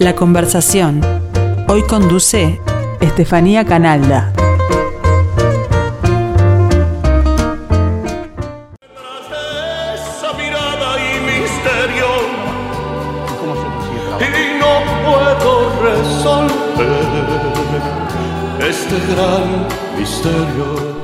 La conversación. Hoy conduce Estefanía Canalda. este gran misterio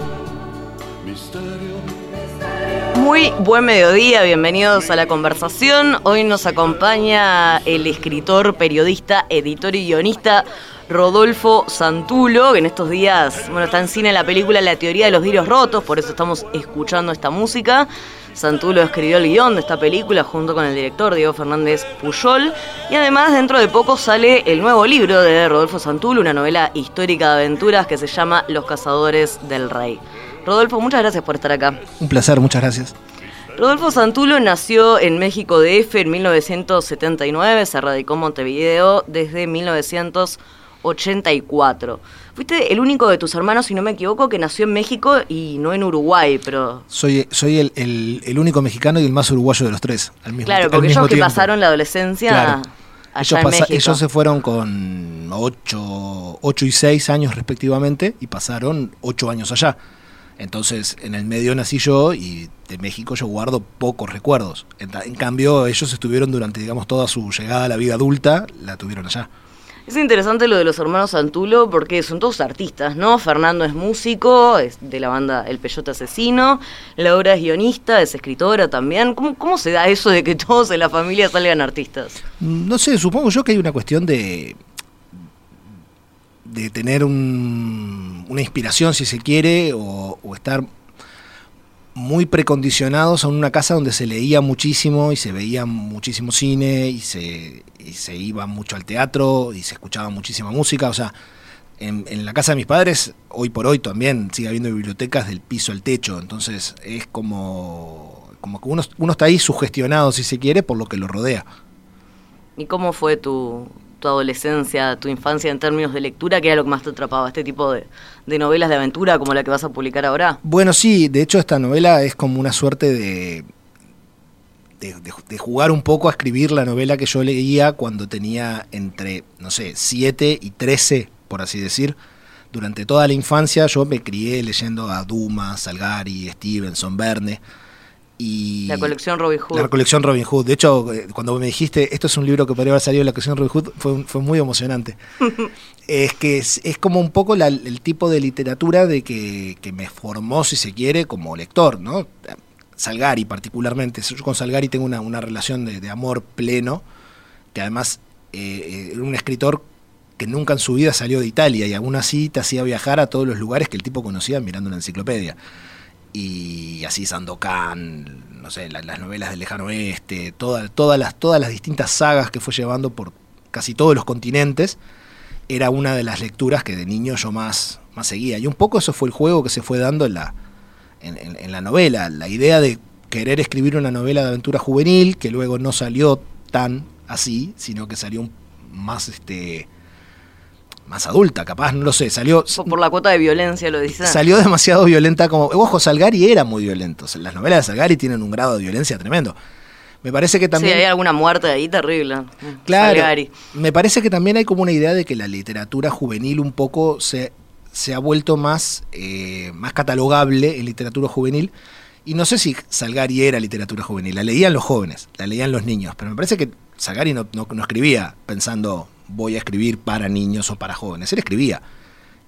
Buen mediodía, bienvenidos a la conversación. Hoy nos acompaña el escritor, periodista, editor y guionista Rodolfo Santulo, que en estos días, bueno, está en cine la película La teoría de los vidrios rotos, por eso estamos escuchando esta música. Santulo escribió el guion de esta película junto con el director Diego Fernández Puyol. Y además, dentro de poco sale el nuevo libro de Rodolfo Santulo, una novela histórica de aventuras que se llama Los Cazadores del Rey. Rodolfo, muchas gracias por estar acá. Un placer, muchas gracias. Rodolfo Santulo nació en México DF en 1979, se radicó en Montevideo desde 1984. Fuiste el único de tus hermanos, si no me equivoco, que nació en México y no en Uruguay, pero... Soy, soy el, el- el único mexicano y el más uruguayo de los tres. Al mismo, Claro, al porque mismo ellos que pasaron la adolescencia Claro. allá Ellos, en pasa- México. ellos se fueron con 8, y 6 años respectivamente y pasaron 8 años allá. Entonces, en el medio nací yo y de México yo guardo pocos recuerdos. En, cambio, ellos estuvieron durante, digamos, toda su llegada a la vida adulta, la tuvieron allá. Es interesante lo de los hermanos Santulo porque son todos artistas, ¿no? Fernando es músico, es de la banda El Peyote Asesino, Laura es guionista, es escritora también. ¿Cómo, cómo se da eso de que todos en la familia salgan artistas? No sé, supongo yo que hay una cuestión de de tener un- una inspiración, si se quiere, o, estar muy precondicionados a una casa donde se leía muchísimo y se veía muchísimo cine y se, y se iba mucho al teatro y se escuchaba muchísima música. O sea, en, en la casa de mis padres, hoy por hoy también sigue habiendo bibliotecas del piso al techo. Entonces es como, como que uno, uno está ahí sugestionado, si se quiere, por lo que lo rodea. ¿Y cómo fue tu, tu adolescencia, tu infancia en términos de lectura? ¿Qué era lo que más te atrapaba? ¿Este tipo de, de novelas de aventura como la que vas a publicar ahora? Bueno, sí, de hecho esta novela es como una suerte de, de, de- de jugar un poco a escribir la novela que yo leía cuando tenía entre, no sé, 7 y 13, por así decir. Durante toda la infancia yo me crié leyendo a Dumas, Salgari, Stevenson, Verne. Y La colección Robin Hood. la colección Robin Hood. De hecho, eh, cuando me dijiste, esto es un libro que podría haber salido de la colección Robin Hood, fue, fue muy emocionante. es que es, es como un poco la- el tipo de literatura de que, que me formó, si se quiere, como lector, ¿no? Salgari particularmente. Yo con Salgari tengo una, una relación de, de amor pleno, que además eh, era un escritor que nunca en su vida salió de Italia y aún así te hacía viajar a todos los lugares que el tipo conocía mirando una enciclopedia y así Sandokan, no sé, la- las novelas del lejano oeste, toda- todas, las, todas las distintas sagas que fue llevando por casi todos los continentes, era una de las lecturas que de niño yo más, más seguía. Y un poco eso fue el juego que se fue dando en la, en, en- la novela, la idea de querer escribir una novela de aventura juvenil, que luego no salió tan así, sino que salió más este más adulta, capaz, no lo sé, salió Por, la cuota de violencia lo dice. salió demasiado violenta como. Ojo, Salgari era muy violento. Las novelas de Salgari tienen un grado de violencia tremendo. Me parece que también. Sí, hay alguna muerte ahí terrible. Claro. Salgari. Me parece que también hay como una idea de que la literatura juvenil un poco se, se ha vuelto más, eh, más catalogable en literatura juvenil. Y no sé si Salgari era literatura juvenil. La leían los jóvenes, la leían los niños. Pero me parece que Salgari no, no, no escribía pensando voy a escribir para niños o para jóvenes. Él escribía.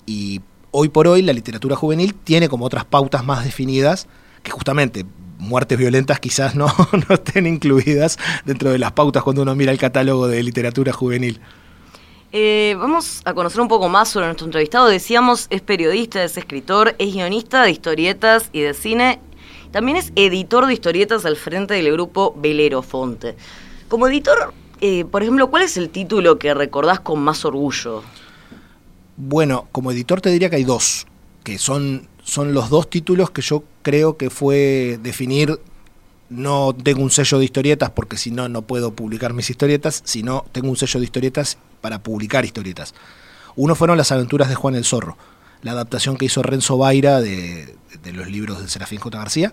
Y hoy por hoy la literatura juvenil tiene como otras pautas más definidas que justamente muertes violentas quizás no, no estén incluidas dentro de las pautas cuando uno mira el catálogo de literatura juvenil. Eh, vamos a conocer un poco más sobre nuestro entrevistado. Decíamos, es periodista, es escritor, es guionista de historietas y de cine. También es editor de historietas al frente del grupo Velero Fonte. Como editor, eh, por ejemplo, ¿cuál es el título que recordás con más orgullo? Bueno, como editor te diría que hay dos, que son, son los dos títulos que yo creo que fue definir, no tengo un sello de historietas porque si no, no puedo publicar mis historietas, sino tengo un sello de historietas para publicar historietas. Uno fueron las aventuras de Juan el Zorro, la adaptación que hizo Renzo Baira de, de los libros de Serafín J. García,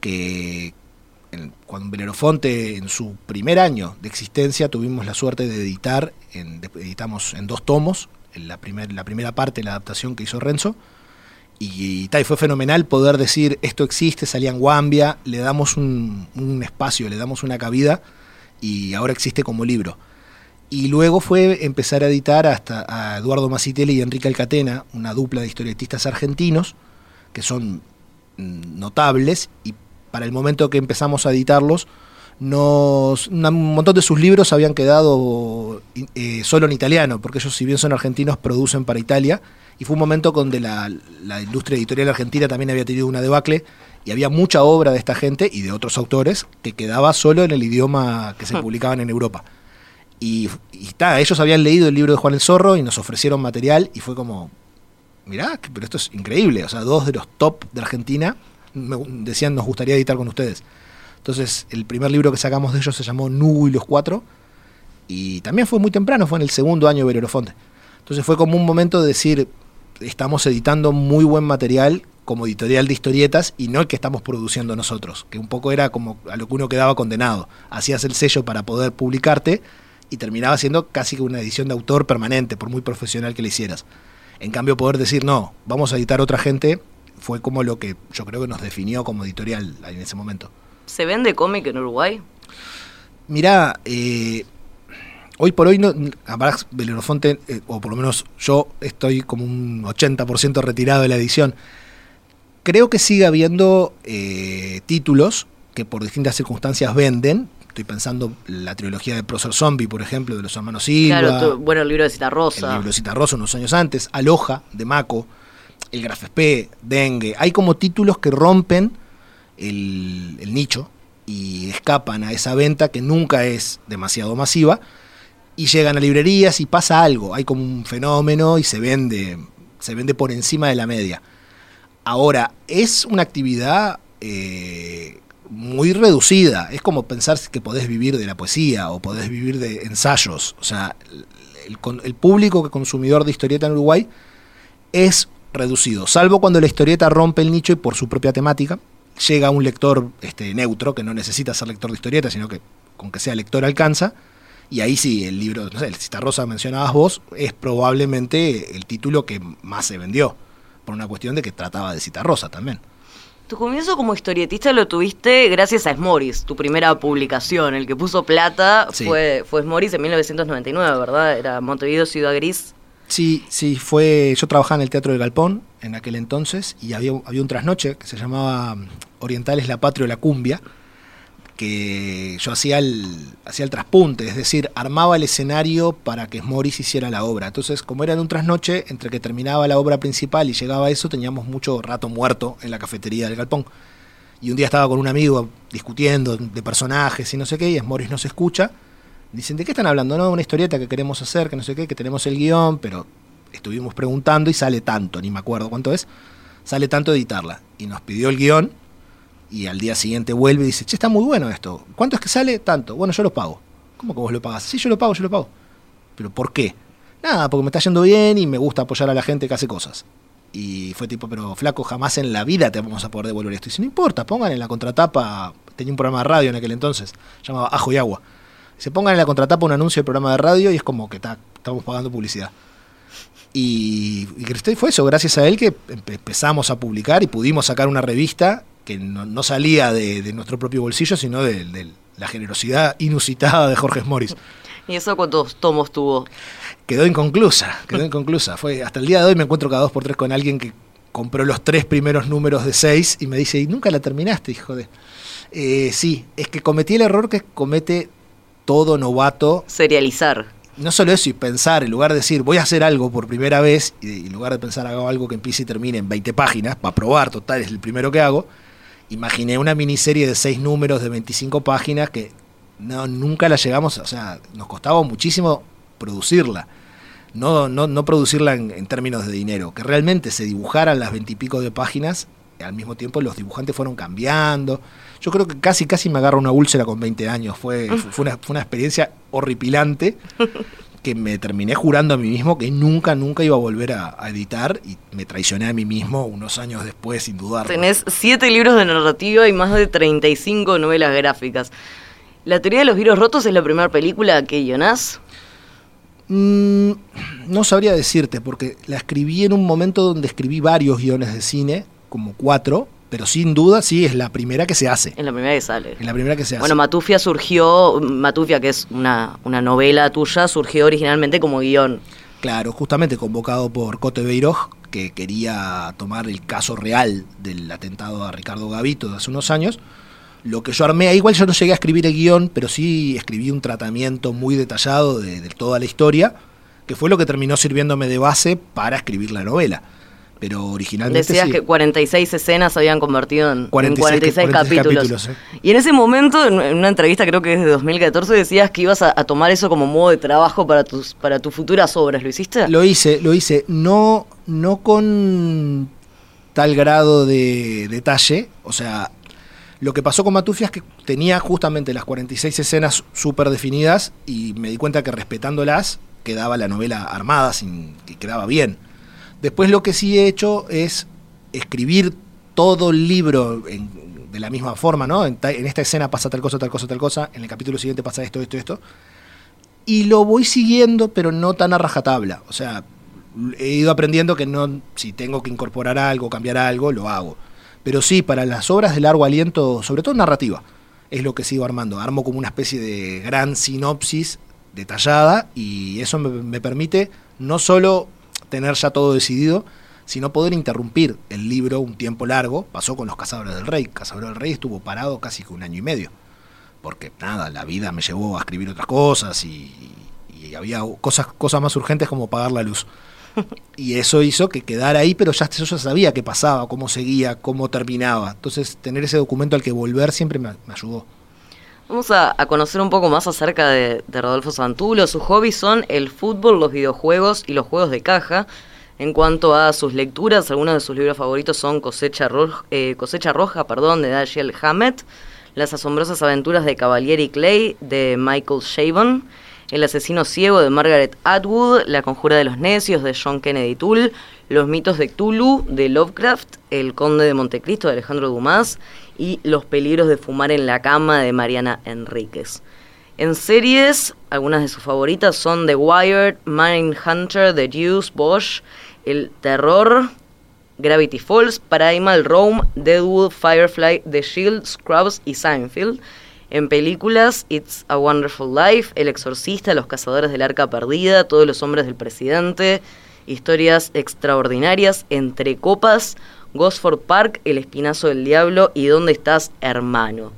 que en- cuando Belerofonte en su primer año de existencia tuvimos la suerte de editar, en- editamos en dos tomos, la, primer- la primera parte, la adaptación que hizo Renzo, y, ta, y fue fenomenal poder decir esto existe, salía en Guambia, le damos un, un espacio, le damos una cabida y ahora existe como libro. Y luego fue empezar a editar hasta a Eduardo Macitelli y Enrique Alcatena, una dupla de historietistas argentinos, que son mm, notables, y para el momento que empezamos a editarlos, nos, un montón de sus libros habían quedado eh, solo en italiano, porque ellos, si bien son argentinos, producen para Italia. Y fue un momento donde la, la industria editorial argentina también había tenido una debacle y había mucha obra de esta gente y de otros autores que quedaba solo en el idioma que se publicaban en Europa. Y, y ta, ellos habían leído el libro de Juan el Zorro y nos ofrecieron material y fue como, mirá, pero esto es increíble. O sea, dos de los top de Argentina me- decían nos gustaría editar con ustedes. Entonces, el primer libro que sacamos de ellos se llamó Nubu y los Cuatro. Y también fue muy temprano, fue en el segundo año de Belerofonte. Entonces fue como un momento de decir, estamos editando muy buen material como editorial de historietas y no el que estamos produciendo nosotros, que un poco era como a lo que uno quedaba condenado. Hacías el sello para poder publicarte y terminaba siendo casi que una edición de autor permanente, por muy profesional que le hicieras. En cambio, poder decir, no, vamos a editar otra gente, fue como lo que yo creo que nos definió como editorial en ese momento. ¿Se vende cómic en Uruguay? Mirá, eh, hoy por hoy, no, Abrax Belerofonte, eh, o por lo menos yo estoy como un 80% retirado de la edición. Creo que sigue habiendo eh, títulos que por distintas circunstancias venden. Estoy pensando la trilogía de Prócer Zombie, por ejemplo, de los hermanos Silva. Claro, bueno, el libro de Cita El Rosa. libro de Cita Rosa unos años antes, Aloha de Mako, el Graf SP, Dengue. Hay como títulos que rompen el, nicho y escapan a esa venta que nunca es demasiado masiva y llegan a librerías y pasa algo. Hay como un fenómeno y se vende, se vende por encima de la media. Ahora, es una actividad eh, muy reducida. Es como pensar que podés vivir de la poesía o podés vivir de ensayos. O sea, el, el público que consumidor de historieta en Uruguay es reducido, salvo cuando la historieta rompe el nicho y por su propia temática llega a un lector este, neutro que no necesita ser lector de historieta, sino que con que sea lector alcanza. Y ahí sí, el libro, no sé, el Citarrosa mencionabas vos, es probablemente el título que más se vendió, por una cuestión de que trataba de Citarrosa también. Tu comienzo como historietista lo tuviste gracias a Smoris, tu primera publicación. El que puso plata Sí. fue, fue Smoris en 1999, ¿verdad? Era Montevideo Ciudad Gris. Sí, sí, fue. Yo trabajaba en el Teatro del Galpón en aquel entonces y había, había un trasnoche que se llamaba mm, Orientales la Patria o la Cumbia, que yo hacía el, hacía el traspunte, es decir, armaba el escenario para que Morris hiciera la obra. Entonces, como era en un trasnoche, entre que terminaba la obra principal y llegaba eso, teníamos mucho rato muerto en la cafetería del Galpón. Y un día estaba con un amigo discutiendo de personajes y no sé qué, y Morris nos escucha. Dicen, ¿de qué están hablando? No, una historieta que queremos hacer, que no sé qué, que tenemos el guion, pero estuvimos preguntando y sale tanto, ni me acuerdo cuánto es, sale tanto editarla. Y nos pidió el guion y al día siguiente vuelve y dice, che, está muy bueno esto. ¿Cuánto es que sale? Tanto. Bueno, yo lo pago. ¿Cómo que vos lo pagás? Sí, yo lo pago, yo lo pago. ¿Pero por qué? Nada, porque me está yendo bien y me gusta apoyar a la gente que hace cosas. Y fue tipo, pero flaco, jamás en la vida te vamos a poder devolver esto. Y dice, no importa, pongan en la contratapa, tenía un programa de radio en aquel entonces, llamaba Ajo y Agua. Se pongan en la contratapa un anuncio del programa de radio y es como que ta, estamos pagando publicidad. Y, y fue eso, gracias a él que empe- empezamos a publicar y pudimos sacar una revista que no, no salía de, de nuestro propio bolsillo, sino de, de la generosidad inusitada de Jorge Morris. ¿Y eso cuántos tomos tuvo? Quedó inconclusa, quedó inconclusa. Fue, hasta el día de hoy me encuentro cada dos por tres con alguien que compró los tres primeros números de seis y me dice, ¿y nunca la terminaste, hijo de...? Eh, sí, es que cometí el error que comete todo novato Serializar. no solo eso, y pensar, en lugar de decir voy a hacer algo por primera vez, y en lugar de pensar hago algo que empiece y termine en 20 páginas, para probar, total, es el primero que hago, imaginé una miniserie de 6 números de 25 páginas que no, nunca la llegamos, o sea, nos costaba muchísimo producirla. No, no, no producirla en, en términos de dinero, que realmente se dibujaran las 20 y pico de páginas, al mismo tiempo los dibujantes fueron cambiando. Yo creo que casi, casi me agarro una úlcera con 20 años. Fue, fue, una, fue una experiencia horripilante que me terminé jurando a mí mismo que nunca, nunca iba a volver a, a editar y me traicioné a mí mismo unos años después, sin dudar. Tenés siete libros de narrativa y más de 35 novelas gráficas. ¿La teoría de los virus rotos es la primera película que guionás? Mm, no sabría decirte, porque la escribí en un momento donde escribí varios guiones de cine, como cuatro, pero sin duda sí es la primera que se hace. Es la primera que sale. Es la primera que se hace. Bueno, Matufia surgió, Matufia, que es una, una novela tuya, surgió originalmente como guion. Claro, justamente convocado por Cote Beiroj, que quería tomar el caso real del atentado a Ricardo Gavito de hace unos años. Lo que yo armé, igual yo no llegué a escribir el guion, pero sí escribí un tratamiento muy detallado de, de toda la historia, que fue lo que terminó sirviéndome de base para escribir la novela. Pero originalmente Decías sí. que 46 escenas se habían convertido en en 46 46, 46 capítulos. capítulos, eh. Y en ese momento, en una entrevista creo que es de 2014, decías que ibas a, a tomar eso como modo de trabajo para tus, para tus futuras obras. ¿Lo hiciste? Lo hice, lo hice, no, no con tal grado de detalle, o sea, lo que pasó con Matufia es que tenía justamente las 46 escenas súper definidas y me di cuenta que respetándolas quedaba la novela armada, sin, que quedaba bien. Después lo que sí he hecho es escribir todo el libro en- de la misma forma, ¿no? En, en esta escena pasa tal cosa, tal cosa, tal cosa, en el capítulo siguiente pasa esto, esto, esto. Y lo voy siguiendo, pero no tan a rajatabla. O sea, he ido aprendiendo que no, si tengo que incorporar algo, cambiar algo, lo hago. Pero sí, para las obras de largo aliento, sobre todo narrativa, es lo que sigo armando. Armo como una especie de gran sinopsis detallada y eso me permite no solo tener ya todo decidido, sino poder interrumpir el libro un tiempo largo. Pasó con Los Cazadores del Rey. Cazadores del Rey estuvo parado casi que un año y medio. Porque nada, la vida me llevó a escribir otras cosas y, y había cosas, cosas más urgentes como pagar la luz. Y eso hizo que quedara ahí, pero ya, yo ya sabía qué pasaba, cómo seguía, cómo terminaba. Entonces, tener ese documento al que volver siempre me, me ayudó. Vamos a, a conocer un poco más acerca de, de Rodolfo Santulo. Sus hobbies son el fútbol, los videojuegos y los juegos de caja. En cuanto a sus lecturas, algunos de sus libros favoritos son Cosecha, Roja, eh, Cosecha Roja perdón, de Dashiell Hammett, Las asombrosas aventuras de Cavalieri Clay de Michael Chabon, El asesino ciego de Margaret Atwood, La conjura de los necios de John Kennedy Toole, Los mitos de Cthulhu de Lovecraft, El conde de Montecristo de Alejandro Dumas y Los peligros de fumar en la cama de Mariana Enríquez. En series, algunas de sus favoritas son The Wire, Mindhunter, The Deuce, Bosch, El Terror, Gravity Falls, Primal Rome, Deadwood, Firefly, The Shield, Scrubs y Seinfeld. En películas, It's a Wonderful Life, El Exorcista, Los Cazadores del Arca Perdida, Todos los Hombres del Presidente, Historias Extraordinarias, Entre Copas, Gosford Park, El Espinazo del Diablo y ¿Dónde estás, hermano?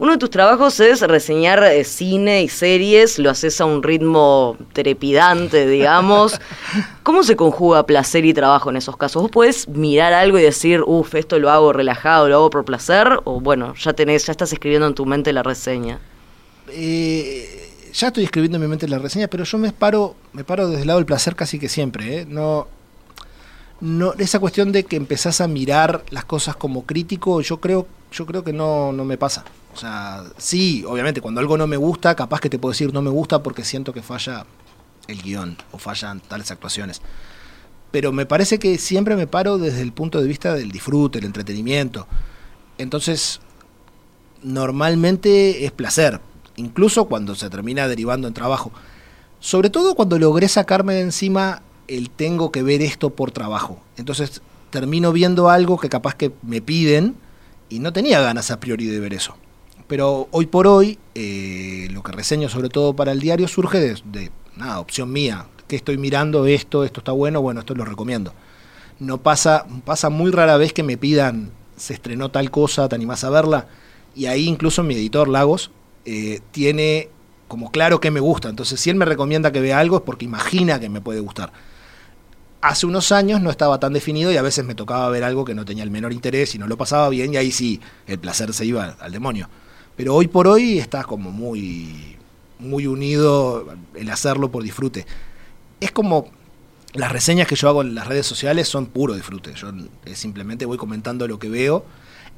Uno de tus trabajos es reseñar eh, cine y series, lo haces a un ritmo trepidante, digamos. ¿Cómo se conjuga placer y trabajo en esos casos? ¿Vos podés mirar algo y decir, uff, esto lo hago relajado, lo hago por placer? O bueno, ya tenés, ya estás escribiendo en tu mente la reseña. Eh, ya estoy escribiendo en mi mente la reseña, pero yo me paro, me paro desde el lado del placer casi que siempre. ¿eh? No, no, esa cuestión de que empezás a mirar las cosas como crítico, yo creo, yo creo que no, no me pasa. O sea, sí, obviamente, cuando algo no me gusta, capaz que te puedo decir no me gusta porque siento que falla el guion o fallan tales actuaciones. Pero me parece que siempre me paro desde el punto de vista del disfrute, el entretenimiento. Entonces, normalmente es placer, incluso cuando se termina derivando en trabajo. Sobre todo cuando logré sacarme de encima el tengo que ver esto por trabajo. Entonces termino viendo algo que capaz que me piden y no tenía ganas a priori de ver eso. Pero hoy por hoy, eh, lo que reseño sobre todo para el diario surge de, de nada, opción mía. que estoy mirando? Esto, esto está bueno, bueno, esto lo recomiendo. No pasa, pasa muy rara vez que me pidan, se estrenó tal cosa, te animás a verla. Y ahí incluso mi editor Lagos eh, tiene como claro que me gusta. Entonces, si él me recomienda que vea algo es porque imagina que me puede gustar. Hace unos años no estaba tan definido y a veces me tocaba ver algo que no tenía el menor interés y no lo pasaba bien y ahí sí, el placer se iba al demonio. Pero hoy por hoy está como muy, muy unido el hacerlo por disfrute. Es como las reseñas que yo hago en las redes sociales son puro disfrute. Yo eh, simplemente voy comentando lo que veo.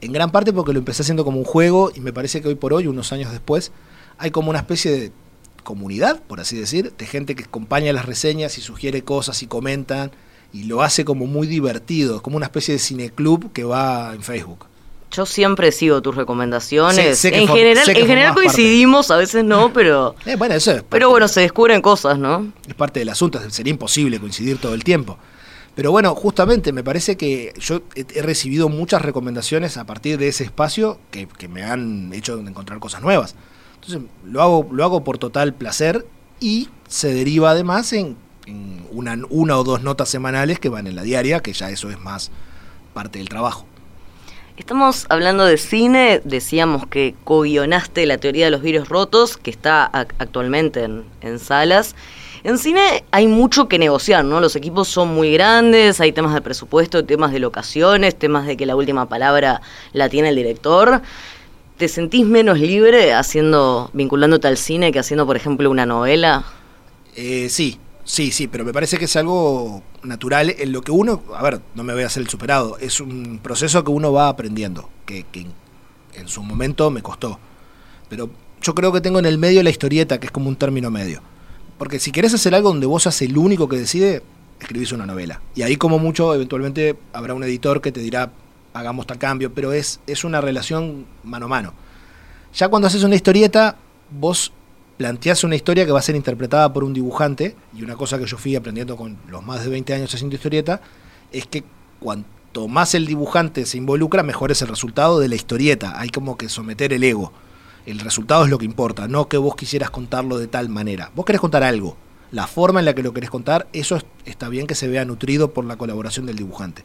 En gran parte porque lo empecé haciendo como un juego y me parece que hoy por hoy, unos años después, hay como una especie de comunidad, por así decir, de gente que acompaña las reseñas y sugiere cosas y comentan, y lo hace como muy divertido, es como una especie de cineclub que va en Facebook. Yo siempre sigo tus recomendaciones. En for- general, en general parte. coincidimos, a veces no, pero. Eh, bueno, eso es Pero bueno, se descubren cosas, ¿no? es parte del asunto, sería imposible coincidir todo el tiempo. Pero bueno, justamente me parece que yo he, recibido muchas recomendaciones a partir de ese espacio que, me han hecho encontrar cosas nuevas. Entonces lo hago, lo hago por total placer y se deriva además en, una, una o dos notas semanales que van en la diaria, que ya eso es más parte del trabajo. Estamos hablando de cine, decíamos que co-guionaste la teoría de los virus rotos, que está ac- actualmente en, en salas. En cine hay mucho que negociar, ¿no? Los equipos son muy grandes, hay temas de presupuesto, temas de locaciones, temas de que la última palabra la tiene el director. ¿Te sentís menos libre haciendo, vinculándote al cine que haciendo, por ejemplo, una novela? Eh, sí, sí, sí, pero me parece que es algo natural en lo que uno, a ver, no me voy a hacer el superado, es un proceso que uno va aprendiendo, que, que en, en su momento me costó. Pero yo creo que tengo en el medio la historieta, que es como un término medio. Porque si querés hacer algo donde vos seas el único que decide, escribís una novela. Y ahí como mucho, eventualmente habrá un editor que te dirá, hagamos tal cambio, pero es, es una relación mano a mano. Ya cuando haces una historieta, vos planteás una historia que va a ser interpretada por un dibujante, y una cosa que yo fui aprendiendo con los más de 20 años haciendo historieta, es que cuanto más el dibujante se involucra, mejor es el resultado de la historieta. Hay como que someter el ego. El resultado es lo que importa, no que vos quisieras contarlo de tal manera. Vos querés contar algo. La forma en la que lo querés contar, eso es- está bien que se vea nutrido por la colaboración del dibujante.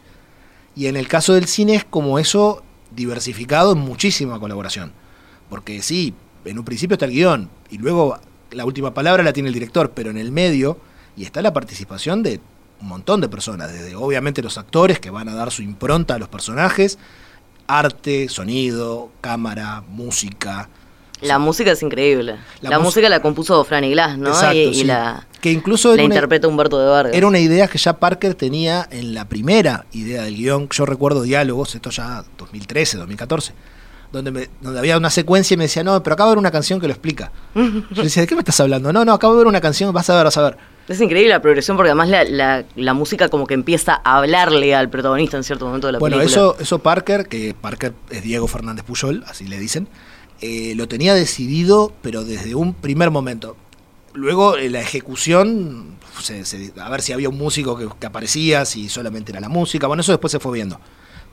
Y en el caso del cine es como eso diversificado en muchísima colaboración. Porque sí, en un principio está el guion y luego la última palabra la tiene el director, pero en el medio y está la participación de un montón de personas, desde obviamente los actores que van a dar su impronta a los personajes, arte, sonido, cámara, música. La música es increíble. La música la compuso Franny Glass, ¿no? Exacto, y, y sí. la, que incluso la una- interpreta Humberto de Vargas. Era una idea que ya Parker tenía en la primera idea del guion. Yo recuerdo diálogos, esto ya 2013, 2014, donde, me- donde había una secuencia y me decía, no, pero acabo de ver una canción que lo explica. Yo decía, ¿de qué me estás hablando? No, no, acabo de ver una canción, vas a ver, vas a ver. Es increíble la progresión porque además la, la- la música como que empieza a hablarle al protagonista en cierto momento de la Bueno, película. eso, eso Parker, que Parker es Diego Fernández Puyol, así le dicen, eh, lo tenía decidido, pero desde un primer momento. Luego eh, la ejecución, se- a ver si había un músico que, que aparecía, si solamente era la música, bueno, eso después se fue viendo.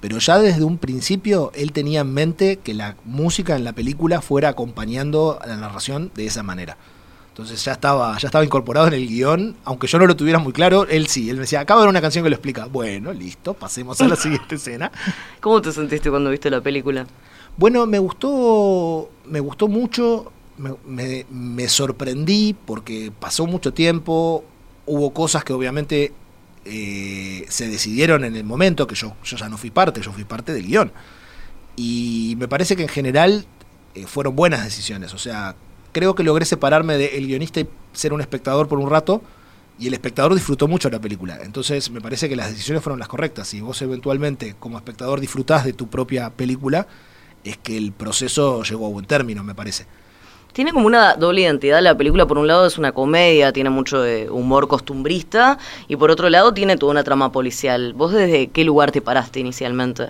Pero ya desde un principio él tenía en mente que la música en la película fuera acompañando a la narración de esa manera. Entonces ya estaba, ya estaba incorporado en el guion, aunque yo no lo tuviera muy claro, él sí, él me decía, acabo de ver una canción que lo explica. Bueno, listo, pasemos a la siguiente escena. ¿Cómo te sentiste cuando viste la película? Bueno, me gustó, me gustó mucho, me, me- me sorprendí porque pasó mucho tiempo, hubo cosas que obviamente eh, se decidieron en el momento, que yo, ya no fui parte, yo fui parte del guion. Y me parece que en general eh, fueron buenas decisiones, o sea, creo que logré separarme del guionista y ser un espectador por un rato. Y el espectador disfrutó mucho la película. Entonces me parece que las decisiones fueron las correctas. Si vos eventualmente como espectador disfrutás de tu propia película, es que el proceso llegó a buen término, me parece. Tiene como una doble identidad la película. Por un lado es una comedia, tiene mucho de humor costumbrista. Y por otro lado tiene toda una trama policial. ¿Vos desde qué lugar te paraste inicialmente?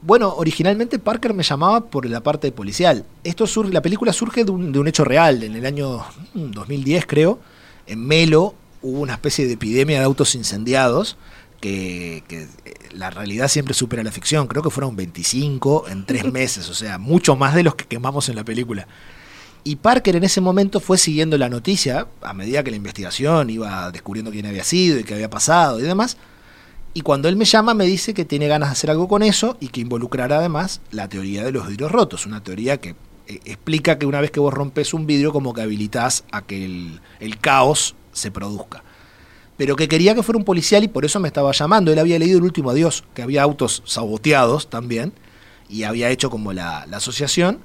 Bueno, originalmente Parker me llamaba por la parte policial. Esto surge, la película surge de un, de un hecho real. En el año mm, 2010, creo, en Melo hubo una especie de epidemia de autos incendiados que, que, eh, la realidad siempre supera la ficción. Creo que fueron 25 en tres meses, o sea, mucho más de los que quemamos en la película. Y Parker en ese momento fue siguiendo la noticia a medida que la investigación iba descubriendo quién había sido y qué había pasado y demás. Y cuando él me llama me dice que tiene ganas de hacer algo con eso y que involucrará además la teoría de los vidrios rotos, una teoría que eh, explica que una vez que vos rompes un vidrio como que habilitás a que el, el caos se produzca. Pero que quería que fuera un policial y por eso me estaba llamando. Él había leído El último adiós, que había autos saboteados también, y había hecho como la, la asociación.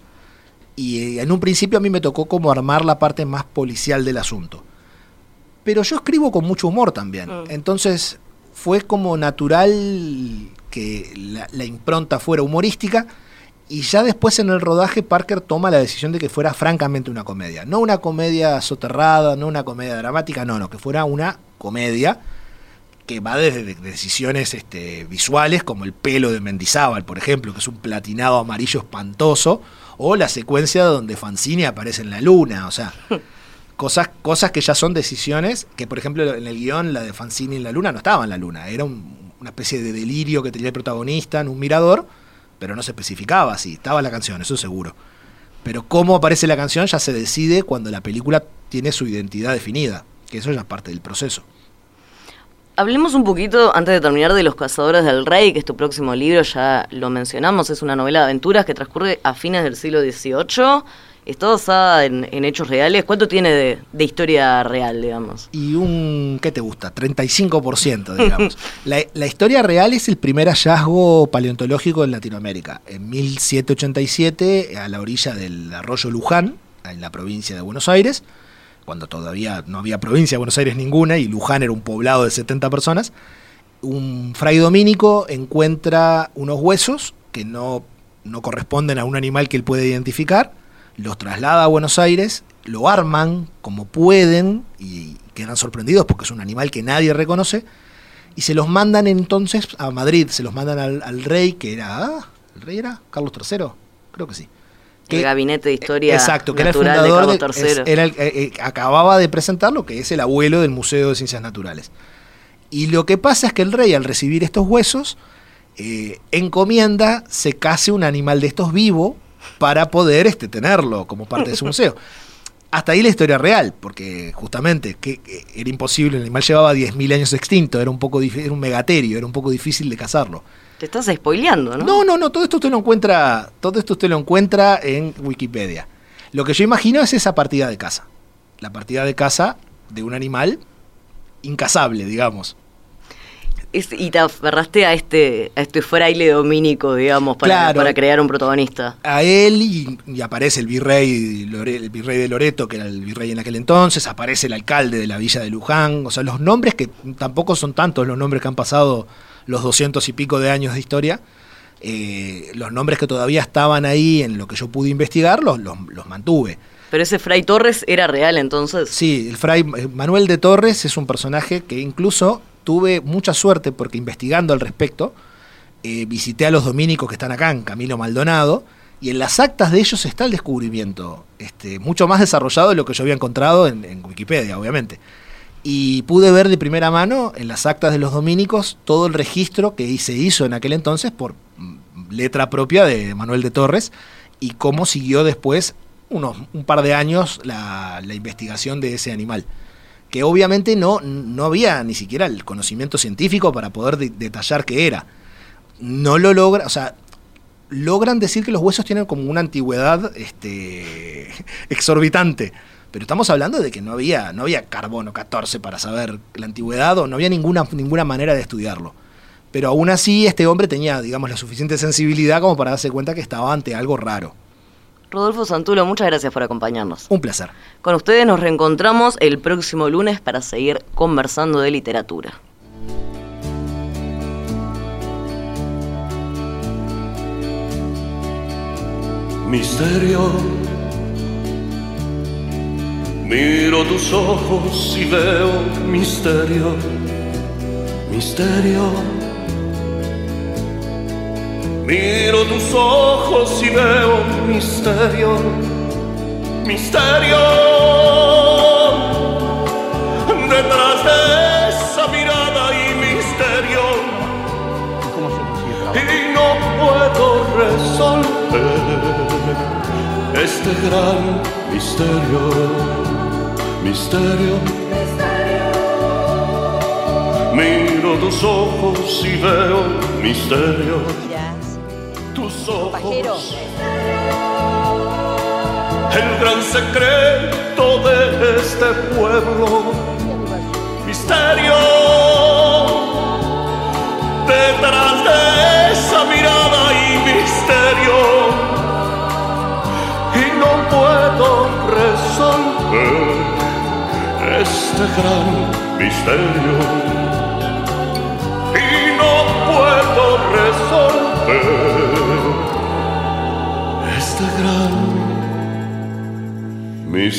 Y eh, en un principio a mí me tocó como armar la parte más policial del asunto. Pero yo escribo con mucho humor también. Mm. Entonces fue como natural que la, la impronta fuera humorística Y ya después en el rodaje Parker toma la decisión de que fuera francamente una comedia. No una comedia soterrada, no una comedia dramática, no, no, que fuera una comedia que va desde de- decisiones este, visuales, como el pelo de Mendizábal, por ejemplo, que es un platinado amarillo espantoso, o la secuencia donde Fancini aparece en la luna, o sea, cosas, cosas que ya son decisiones, que por ejemplo en el guion la de Fancini en la luna no estaba en la luna, era un- una especie de delirio que tenía el protagonista en un mirador, pero no se especificaba así, estaba la canción, eso seguro. Pero cómo aparece la canción ya se decide cuando la película tiene su identidad definida, que eso ya es parte del proceso. Hablemos un poquito, antes de terminar, de Los Cazadores del Rey, que es tu próximo libro, ya lo mencionamos, es una novela de aventuras que transcurre a fines del siglo XVIII, está basada en, en hechos reales. ¿Cuánto tiene de, de historia real, digamos? y un, ¿qué te gusta? 35%, digamos. la, la historia real es el primer hallazgo paleontológico en Latinoamérica. En 1787, a la orilla del arroyo Luján, en la provincia de Buenos Aires, cuando todavía no había provincia de Buenos Aires ninguna y Luján era un poblado de 70 personas, un fray dominico encuentra unos huesos que no, no corresponden a un animal que él puede identificar, los traslada a Buenos Aires, lo arman como pueden y quedan sorprendidos porque es un animal que nadie reconoce y se los mandan entonces a Madrid, se los mandan al, al rey que era, ah, ¿el rey era Carlos III? Creo que sí. el gabinete de historia Exacto, que era el natural de fundador Carlos de- III. es- era el- eh, eh, acababa de presentarlo, que es el abuelo del Museo de Ciencias Naturales. Y lo que pasa es que el rey, al recibir estos huesos, eh, encomienda se case un animal de estos vivo para poder este, tenerlo como parte de su museo. Hasta ahí la historia real, porque justamente que, que era imposible, el animal llevaba 10.000 años extinto, era un poco era un megaterio, era un poco difícil de cazarlo. Te estás spoileando, ¿no? No, no, no, todo esto usted lo encuentra, todo esto usted lo encuentra en Wikipedia. Lo que yo imagino es esa partida de caza. La partida de caza de un animal incazable, digamos. Es- y te aferraste a este, a este fraile dominico, digamos, para, Claro. para crear un protagonista. A él y, y aparece el virrey, el virrey de Loreto, que era el virrey en aquel entonces, aparece el alcalde de la villa de Luján, o sea, los nombres que tampoco son tantos los nombres que han pasado los doscientos y pico de años de historia, eh, los nombres que todavía estaban ahí en lo que yo pude investigar, los, los, los mantuve. Pero ese Fray Torres era real entonces. Sí, el fray eh, Manuel de Torres es un personaje que incluso tuve mucha suerte porque investigando al respecto, eh, visité a los dominicos que están acá en Camilo Maldonado y en las actas de ellos está el descubrimiento, este, mucho más desarrollado de lo que yo había encontrado en, Wikipedia, obviamente. Y pude ver de primera mano en las actas de los dominicos todo el registro que se hizo en aquel entonces por mm, letra propia de Manuel de Torres y cómo siguió después unos, un par de años la investigación de ese animal. Que obviamente no, no había ni siquiera el conocimiento científico para poder de- detallar qué era. No lo logra, o sea, logran decir que los huesos tienen como una antigüedad este, exorbitante. Pero estamos hablando de que no había, no había carbono 14 para saber la antigüedad o no había ninguna, ninguna manera de estudiarlo. Pero aún así este hombre tenía, digamos, la suficiente sensibilidad como para darse cuenta que estaba ante algo raro. Rodolfo Santulo, muchas gracias por acompañarnos. Un placer. Con ustedes nos reencontramos el próximo lunes para seguir conversando de literatura. Misterio. Miro tus ojos y veo misterio. Misterio. Miro tus ojos y veo misterio. Misterio. Detrás de esa mirada y misterio. Y no puedo resolver este gran misterio. Misterio. Miro tus ojos y veo misterio. Tus ojos. El gran secreto de este pueblo. Misterio. Detrás de esa mirada y misterio. Y no puedo resolver este gran misterio. Y no puedo resolver Instagram. Mi